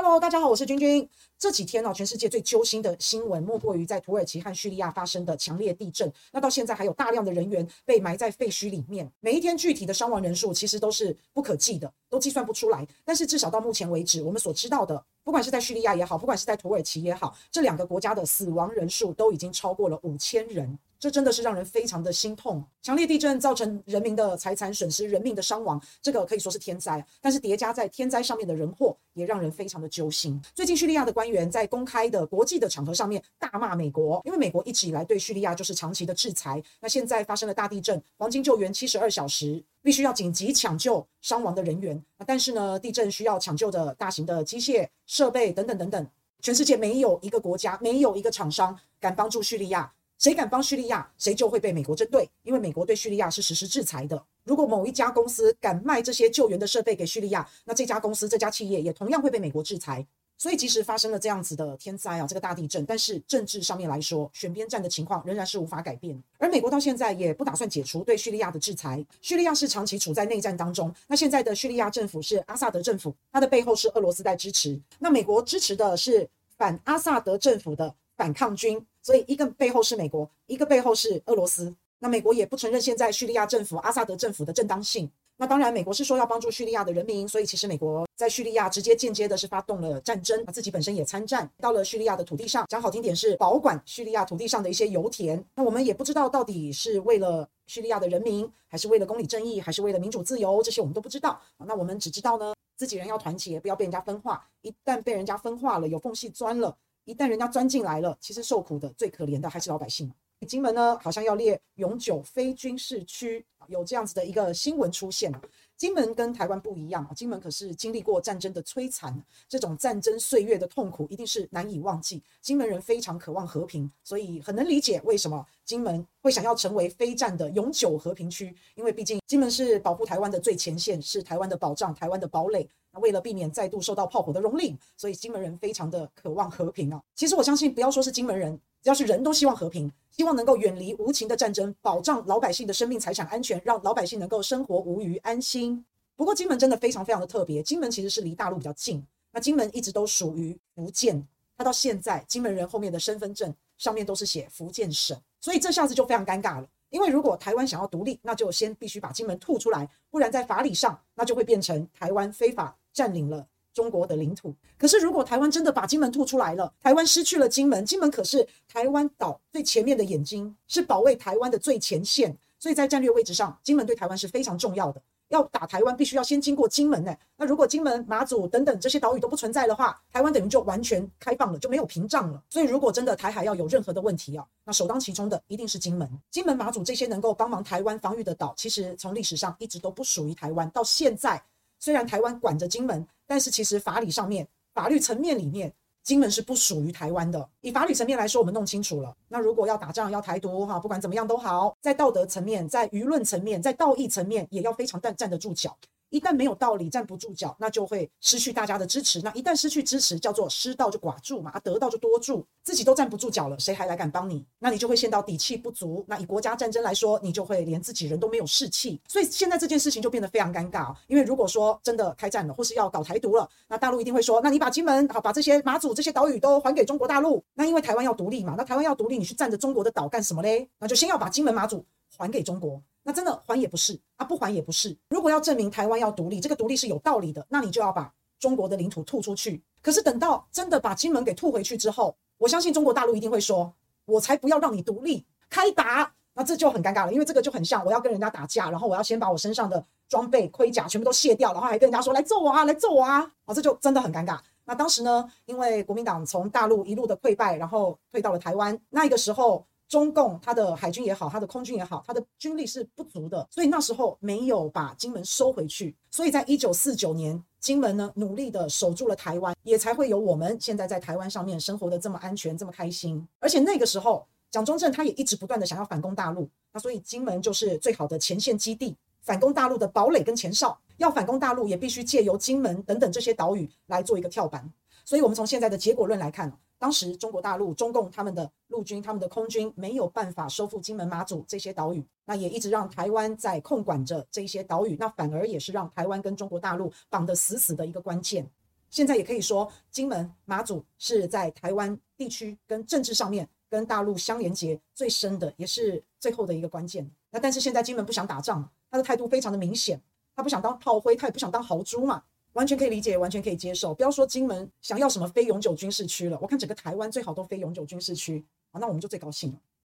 Hello，大家好，我是君君。这几天呢、全世界最揪心的新闻莫过于在土耳其和叙利亚发生的强烈地震。那到现在还有大量的人员被埋在废墟里面，每一天具体的伤亡人数其实都是不可计的，都计算不出来。但是至少到目前为止，我们所知道的，不管是在叙利亚也好，不管是在土耳其也好，这两个国家的死亡人数都已经超过了五千人。这真的是让人非常的心痛。强烈地震造成人民的财产损失、人命的伤亡，这个可以说是天灾。但是叠加在天灾上面的人祸，也让人非常的揪心。最近叙利亚的官员在公开的国际的场合上面大骂美国，因为美国一直以来对叙利亚就是长期的制裁。那现在发生了大地震，黄金救援七十二小时，必须要紧急抢救伤亡的人员。但是呢，地震需要抢救的大型的机械设备等等等等，全世界没有一个国家，没有一个厂商敢帮助叙利亚。谁敢帮叙利亚，谁就会被美国针对，因为美国对叙利亚是实施制裁的。如果某一家公司敢卖这些救援的设备给叙利亚，那这家公司、这家企业也同样会被美国制裁。所以，即使发生了这样子的天灾啊，这个大地震，但是政治上面来说，选边站的情况仍然是无法改变。而美国到现在也不打算解除对叙利亚的制裁。叙利亚是长期处在内战当中，那现在的叙利亚政府是阿萨德政府，它的背后是俄罗斯在支持。那美国支持的是反阿萨德政府的反抗军。所以，一个背后是美国，一个背后是俄罗斯。那美国也不承认现在叙利亚政府阿萨德政府的正当性。那当然，美国是说要帮助叙利亚的人民，所以其实美国在叙利亚直接间接的是发动了战争，自己本身也参战到了叙利亚的土地上，讲好听点是保管叙利亚土地上的一些油田。那我们也不知道到底是为了叙利亚的人民，还是为了公理正义，还是为了民主自由，这些我们都不知道。那我们只知道呢，自己人要团结，不要被人家分化。一旦被人家分化了，有缝隙钻了。一旦人家钻进来了，其实受苦的最可怜的还是老百姓。金门呢，好像要列永久非军事区，有这样子的一个新闻出现。金门跟台湾不一样，金门可是经历过战争的摧残，这种战争岁月的痛苦一定是难以忘记。金门人非常渴望和平，所以很能理解为什么金门会想要成为非战的永久和平区，因为毕竟金门是保护台湾的最前线，是台湾的保障，台湾的堡垒。那为了避免再度受到炮火的蹂躏，所以金门人非常的渴望和平啊。其实我相信，不要说是金门人，只要是人都希望和平，希望能够远离无情的战争，保障老百姓的生命财产安全，让老百姓能够生活无虞安心。不过金门真的非常非常的特别，金门其实是离大陆比较近，那金门一直都属于福建，他到现在金门人后面的身份证上面都是写福建省，所以这下子就非常尴尬了。因为如果台湾想要独立，那就先必须把金门吐出来，不然在法理上那就会变成台湾非法占领了中国的领土。可是如果台湾真的把金门吐出来了，台湾失去了金门，金门可是台湾岛最前面的眼睛，是保卫台湾的最前线，所以在战略位置上，金门对台湾是非常重要的。要打台湾，必须要先经过金门呢。那如果金门、马祖等等这些岛屿都不存在的话，台湾等于就完全开放了，就没有屏障了。所以，如果真的台海要有任何的问题啊，那首当其冲的一定是金门、金门、马祖这些能够帮忙台湾防御的岛，其实从历史上一直都不属于台湾。到现在，虽然台湾管着金门，但是其实法理上面、法律层面里面。金门是不属于台湾的。以法律层面来说，我们弄清楚了。那如果要打仗、要台独，哈，不管怎么样都好，在道德层面、在舆论层面、在道义层面，也要非常站站得住脚。一旦没有道理，站不住脚，那就会失去大家的支持。那一旦失去支持，叫做失道就寡助嘛，啊，得道就多助，自己都站不住脚了，谁还来敢帮你？那你就会陷到底气不足。那以国家战争来说，你就会连自己人都没有士气。所以现在这件事情就变得非常尴尬。因为如果说真的开战了，或是要搞台独了，那大陆一定会说，那你把金门好，把这些马祖这些岛屿都还给中国大陆。那因为台湾要独立嘛，那台湾要独立，你去占着中国的岛干什么嘞？那就先要把金门马祖还给中国。那真的还也不是啊，不还也不是。如果要证明台湾要独立，这个独立是有道理的，那你就要把中国的领土吐出去。可是等到真的把金门给吐回去之后，我相信中国大陆一定会说：“我才不要让你独立，开打。”那这就很尴尬了，因为这个就很像我要跟人家打架，然后我要先把我身上的装备盔甲全部都卸掉，然后还跟人家说：“来揍我啊，来揍我啊！”啊，这就真的很尴尬。那当时呢，因为国民党从大陆一路的溃败，然后退到了台湾，那个时候。中共他的海军也好，他的空军也好，他的军力是不足的，所以那时候没有把金门收回去。所以在一九四九年，金门呢努力的守住了台湾，也才会有我们现在在台湾上面生活的这么安全，这么开心。而且那个时候，蒋中正他也一直不断的想要反攻大陆，那所以金门就是最好的前线基地，反攻大陆的堡垒跟前哨。要反攻大陆，也必须借由金门等等这些岛屿来做一个跳板。所以，我们从现在的结果论来看，当时中国大陆、中共他们的陆军、他们的空军没有办法收复金门、马祖这些岛屿，那也一直让台湾在控管着这些岛屿，那反而也是让台湾跟中国大陆绑得死死的一个关键。现在也可以说，金门、马祖是在台湾地区跟政治上面跟大陆相连接最深的，也是最后的一个关键。那但是现在金门不想打仗，他的态度非常的明显，他不想当炮灰，他也不想当豪猪嘛，完全可以理解，完全可以接受。不要说金门想要什么非永久军事区了，我看整个台湾最好都非永久军事区啊，那我们就最高兴了。